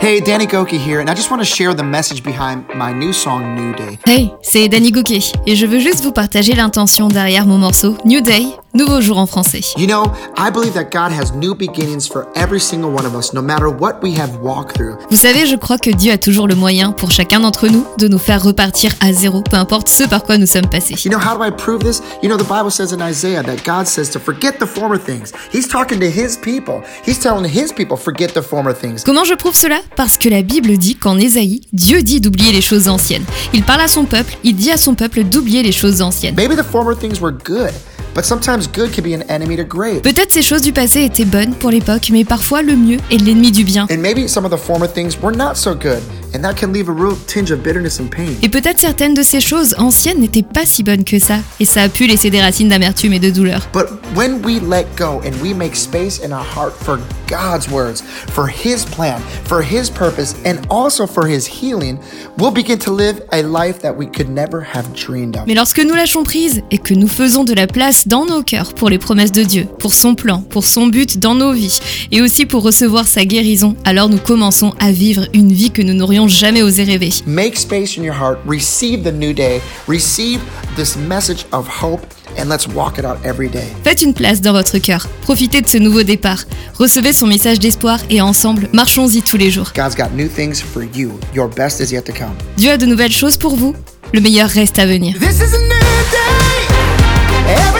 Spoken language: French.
Hey, Danny Goki here, and I just want to share the message behind my new song, New Day. Hey, c'est Danny Gouquet et je veux juste vous partager l'intention derrière mon morceau New Day, Nouveau jour en français. You know, I believe that God has new beginnings for every single one of us, no matter what we have walked through. Vous savez, je crois que Dieu a toujours le moyen pour chacun d'entre nous de nous faire repartir à zéro, peu importe ce par quoi nous sommes passés. You know, how do I prove this? You know, the Bible says in Isaiah that God says to forget the former things. He's talking to his people. He's telling his people, forget the former things. Comment je prouve cela? Parce que la Bible dit qu'en Ésaïe, Dieu dit d'oublier les choses anciennes. Il parle à son peuple, il dit à son peuple d'oublier les choses anciennes. Maybe the former things were good. But sometimes good can be an enemy to great. Peut-être ces choses du passé étaient bonnes pour l'époque, mais parfois le mieux est l'ennemi du bien. And maybe some of the former things were not so good, and that can leave a real tinge of bitterness and pain. Et peut-être certaines de ces choses anciennes n'étaient pas si bonnes que ça, et ça a pu laisser des racines d'amertume et de douleur. But when we let go and we make space in our heart for God's words, for His plan, for His purpose, and also for His healing, we'll begin to live a life that we could never have dreamed of. Mais lorsque nous lâchons prise et que nous faisons de la place dans nos cœurs pour les promesses de Dieu, pour son plan, pour son but dans nos vies, et aussi pour recevoir sa guérison, alors nous commençons à vivre une vie que nous n'aurions jamais osé rêver. Make space in your heart, receive the new day, receive this message of hope, and let's walk it out every day. Faites une place dans votre cœur, profitez de ce nouveau départ, recevez son message d'espoir et ensemble, marchons-y tous les jours. God's got new things for you. Your best is yet to come. Dieu a de nouvelles choses pour vous, le meilleur reste à venir. This is a new day. Hope.